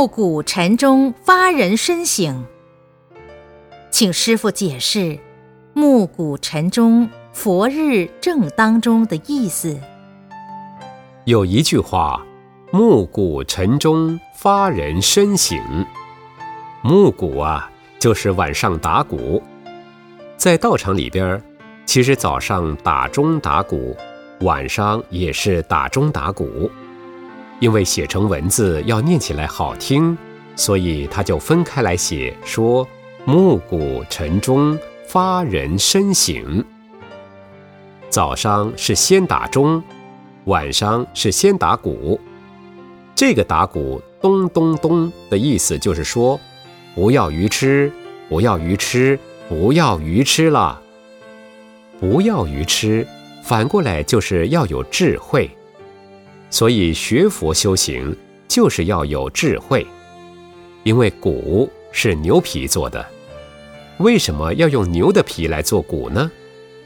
暮鼓晨钟，发人深省。请师傅解释“暮鼓晨钟，佛日正当中”的意思。有一句话：“暮鼓晨钟，发人深省。”暮鼓啊，就是晚上打鼓。在道场里边，其实早上打钟打鼓，晚上也是打钟打鼓。因为写成文字要念起来好听，所以他就分开来写，说“暮鼓晨钟，发人深省”。早上是先打钟，晚上是先打鼓。这个打鼓“咚咚咚”的意思就是说，不要愚痴，不要愚痴，不要愚痴了。不要愚痴，反过来就是要有智慧。所以学佛修行就是要有智慧，因为鼓是牛皮做的，为什么要用牛的皮来做鼓呢？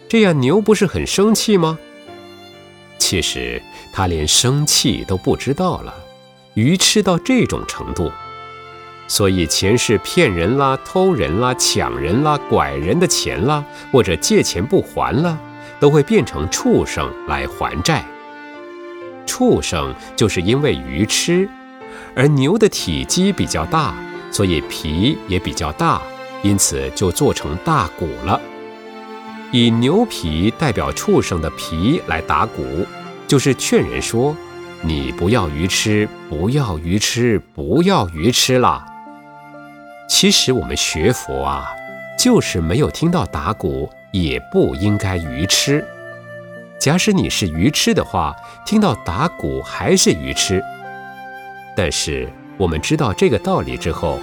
这样牛不是很生气吗？其实他连生气都不知道了，愚痴到这种程度，所以前世骗人啦、偷人啦、抢人啦、拐人的钱啦，或者借钱不还了，都会变成畜生来还债。畜生就是因为愚痴，而牛的体积比较大，所以皮也比较大，因此就做成大鼓了。以牛皮代表畜生的皮来打鼓，就是劝人说：“你不要愚痴，不要愚痴，不要愚痴啦。”其实我们学佛啊，就是没有听到打鼓，也不应该愚痴。假使你是愚痴的话，听到打鼓还是愚痴。但是我们知道这个道理之后，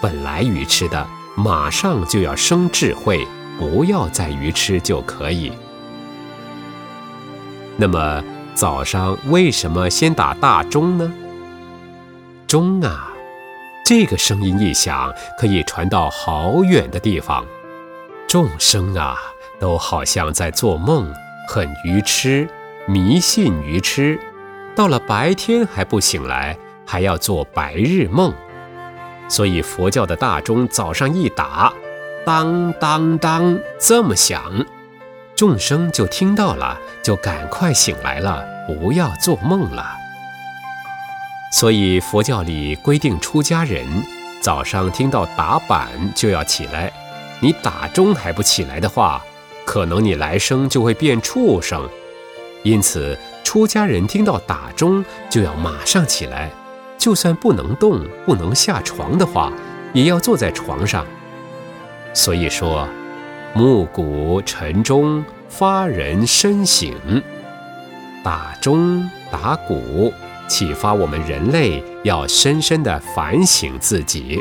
本来愚痴的，马上就要生智慧，不要再愚痴就可以。那么早上为什么先打大钟呢？钟啊，这个声音一响，可以传到好远的地方，众生啊，都好像在做梦。很愚痴，迷信愚痴，到了白天还不醒来，还要做白日梦。所以佛教的大钟早上一打，当当当这么响，众生就听到了，就赶快醒来了，不要做梦了。所以佛教里规定，出家人早上听到打板就要起来，你打钟还不起来的话。可能你来生就会变畜生，因此出家人听到打钟就要马上起来，就算不能动、不能下床的话，也要坐在床上。所以说，暮鼓晨钟，发人深省。打钟打鼓，启发我们人类要深深的反省自己，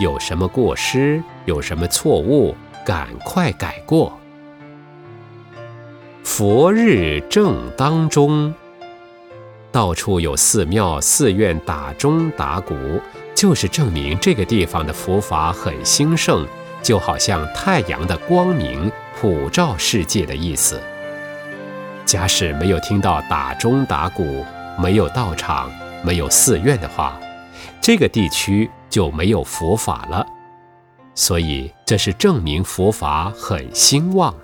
有什么过失，有什么错误，赶快改过。佛日正当中，到处有寺庙、寺院打钟打鼓，就是证明这个地方的佛法很兴盛，就好像太阳的光明普照世界的意思。假使没有听到打钟打鼓，没有道场，没有寺院的话，这个地区就没有佛法了。所以，这是证明佛法很兴旺。